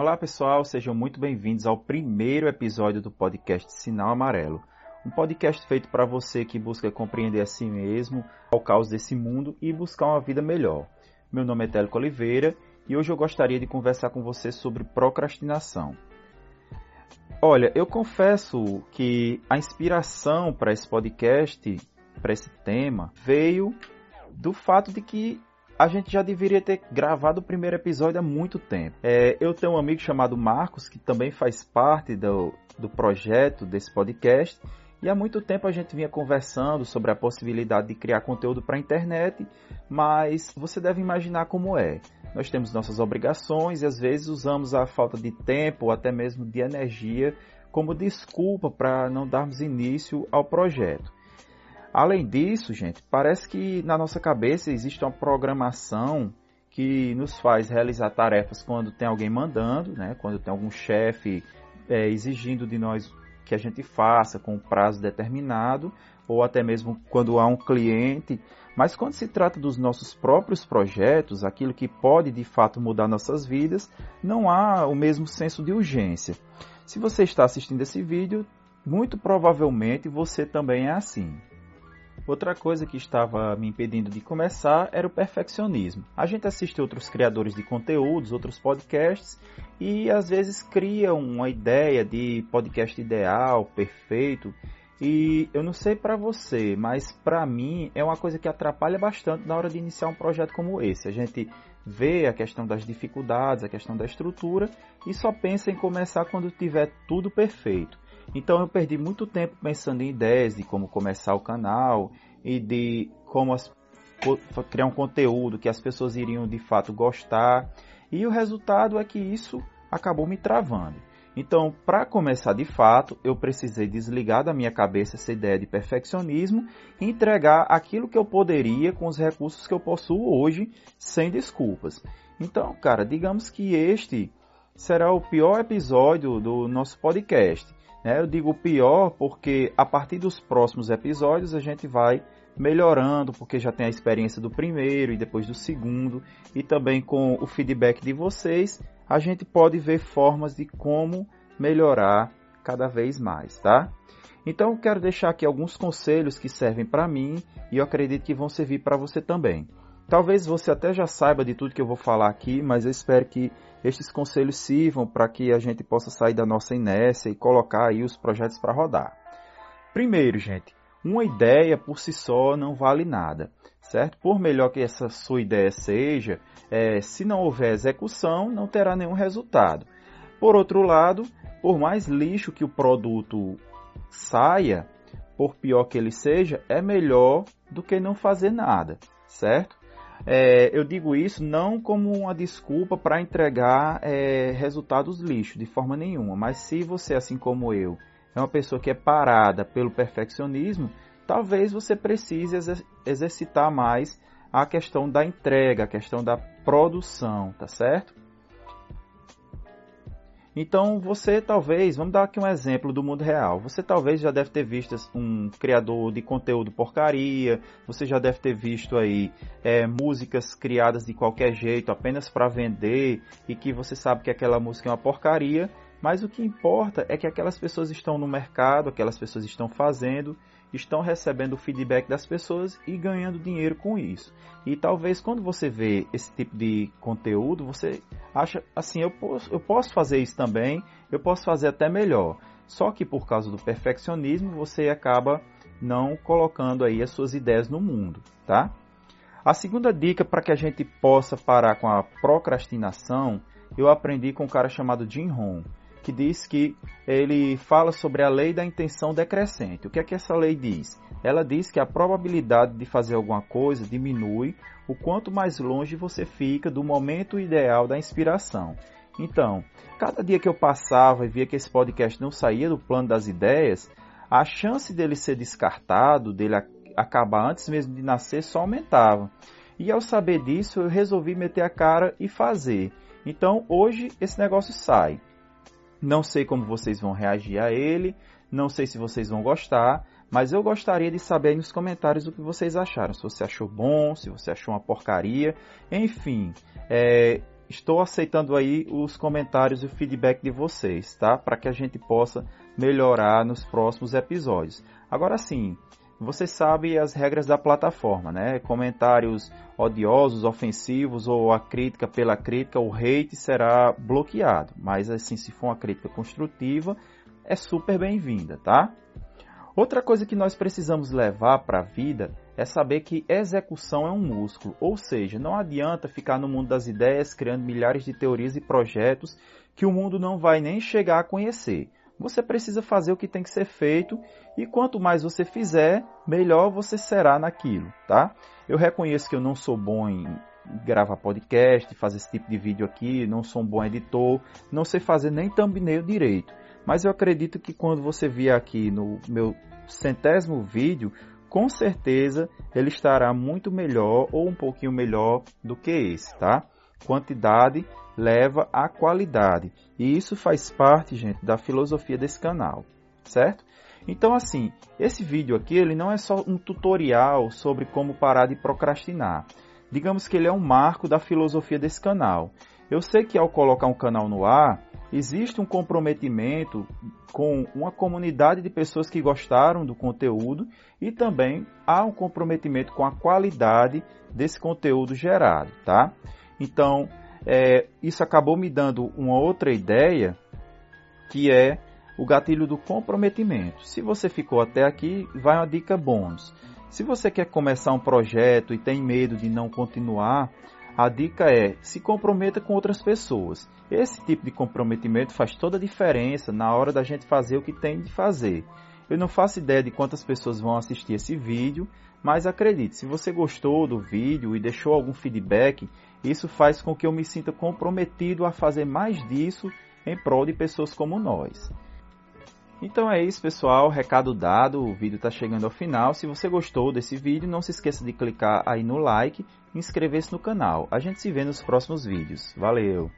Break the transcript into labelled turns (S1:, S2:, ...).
S1: Olá pessoal, sejam muito bem-vindos ao primeiro episódio do podcast Sinal Amarelo. Um podcast feito para você que busca compreender a si mesmo, ao caos desse mundo e buscar uma vida melhor. Meu nome é Télico Oliveira e hoje eu gostaria de conversar com você sobre procrastinação. Olha, eu confesso que a inspiração para esse podcast, para esse tema, veio do fato de que a gente já deveria ter gravado o primeiro episódio há muito tempo. É, eu tenho um amigo chamado Marcos, que também faz parte do, do projeto desse podcast, e há muito tempo a gente vinha conversando sobre a possibilidade de criar conteúdo para a internet, mas você deve imaginar como é. Nós temos nossas obrigações e às vezes usamos a falta de tempo ou até mesmo de energia como desculpa para não darmos início ao projeto. Além disso, gente, parece que na nossa cabeça existe uma programação que nos faz realizar tarefas quando tem alguém mandando, né? quando tem algum chefe é, exigindo de nós que a gente faça com um prazo determinado, ou até mesmo quando há um cliente. Mas quando se trata dos nossos próprios projetos, aquilo que pode de fato mudar nossas vidas, não há o mesmo senso de urgência. Se você está assistindo esse vídeo, muito provavelmente você também é assim. Outra coisa que estava me impedindo de começar era o perfeccionismo. A gente assiste outros criadores de conteúdos, outros podcasts, e às vezes cria uma ideia de podcast ideal, perfeito. E eu não sei para você, mas para mim é uma coisa que atrapalha bastante na hora de iniciar um projeto como esse. A gente vê a questão das dificuldades, a questão da estrutura e só pensa em começar quando tiver tudo perfeito. Então eu perdi muito tempo pensando em ideias de como começar o canal e de como as, criar um conteúdo que as pessoas iriam de fato gostar. E o resultado é que isso acabou me travando. Então, para começar de fato, eu precisei desligar da minha cabeça essa ideia de perfeccionismo e entregar aquilo que eu poderia com os recursos que eu possuo hoje, sem desculpas. Então, cara, digamos que este será o pior episódio do nosso podcast. Né? Eu digo pior porque a partir dos próximos episódios a gente vai melhorando, porque já tem a experiência do primeiro e depois do segundo, e também com o feedback de vocês, a gente pode ver formas de como melhorar cada vez mais, tá? Então, quero deixar aqui alguns conselhos que servem para mim e eu acredito que vão servir para você também. Talvez você até já saiba de tudo que eu vou falar aqui, mas eu espero que estes conselhos sirvam para que a gente possa sair da nossa inércia e colocar aí os projetos para rodar. Primeiro, gente, uma ideia por si só não vale nada, certo? Por melhor que essa sua ideia seja, é, se não houver execução, não terá nenhum resultado. Por outro lado, por mais lixo que o produto saia, por pior que ele seja, é melhor do que não fazer nada, certo? É, eu digo isso não como uma desculpa para entregar é, resultados lixo, de forma nenhuma. Mas se você, assim como eu, é uma pessoa que é parada pelo perfeccionismo, talvez você precise exer exercitar mais a questão da entrega, a questão da produção, tá certo? Então você talvez, vamos dar aqui um exemplo do mundo real. Você talvez já deve ter visto um criador de conteúdo porcaria, você já deve ter visto aí é, músicas criadas de qualquer jeito, apenas para vender, e que você sabe que aquela música é uma porcaria, mas o que importa é que aquelas pessoas estão no mercado, aquelas pessoas estão fazendo, estão recebendo o feedback das pessoas e ganhando dinheiro com isso. E talvez quando você vê esse tipo de conteúdo, você acha assim, eu posso, eu posso fazer isso também, eu posso fazer até melhor. Só que por causa do perfeccionismo, você acaba não colocando aí as suas ideias no mundo, tá? A segunda dica para que a gente possa parar com a procrastinação, eu aprendi com um cara chamado Jim Rohn que diz que ele fala sobre a lei da intenção decrescente. O que é que essa lei diz? Ela diz que a probabilidade de fazer alguma coisa diminui o quanto mais longe você fica do momento ideal da inspiração. Então, cada dia que eu passava e via que esse podcast não saía do plano das ideias, a chance dele ser descartado, dele acabar antes mesmo de nascer, só aumentava. E ao saber disso, eu resolvi meter a cara e fazer. Então, hoje esse negócio sai. Não sei como vocês vão reagir a ele, não sei se vocês vão gostar, mas eu gostaria de saber nos comentários o que vocês acharam. Se você achou bom, se você achou uma porcaria, enfim. É, estou aceitando aí os comentários e o feedback de vocês, tá? Para que a gente possa melhorar nos próximos episódios. Agora sim, você sabe as regras da plataforma, né? Comentários odiosos, ofensivos ou a crítica pela crítica, o hate será bloqueado. Mas assim, se for uma crítica construtiva, é super bem-vinda, tá? Outra coisa que nós precisamos levar para a vida é saber que execução é um músculo, ou seja, não adianta ficar no mundo das ideias criando milhares de teorias e projetos que o mundo não vai nem chegar a conhecer. Você precisa fazer o que tem que ser feito e quanto mais você fizer, melhor você será naquilo, tá? Eu reconheço que eu não sou bom em gravar podcast, fazer esse tipo de vídeo aqui, não sou um bom editor, não sei fazer nem thumbnail direito. Mas eu acredito que quando você vier aqui no meu centésimo vídeo, com certeza ele estará muito melhor ou um pouquinho melhor do que esse, tá? Quantidade leva à qualidade. E isso faz parte, gente, da filosofia desse canal, certo? Então, assim, esse vídeo aqui ele não é só um tutorial sobre como parar de procrastinar. Digamos que ele é um marco da filosofia desse canal. Eu sei que ao colocar um canal no ar, existe um comprometimento com uma comunidade de pessoas que gostaram do conteúdo e também há um comprometimento com a qualidade desse conteúdo gerado, tá? Então, é, isso acabou me dando uma outra ideia, que é o gatilho do comprometimento. Se você ficou até aqui, vai uma dica bônus. Se você quer começar um projeto e tem medo de não continuar, a dica é se comprometa com outras pessoas. Esse tipo de comprometimento faz toda a diferença na hora da gente fazer o que tem de fazer. Eu não faço ideia de quantas pessoas vão assistir esse vídeo, mas acredite, se você gostou do vídeo e deixou algum feedback, isso faz com que eu me sinta comprometido a fazer mais disso em prol de pessoas como nós. Então é isso, pessoal. Recado dado, o vídeo está chegando ao final. Se você gostou desse vídeo, não se esqueça de clicar aí no like e inscrever-se no canal. A gente se vê nos próximos vídeos. Valeu!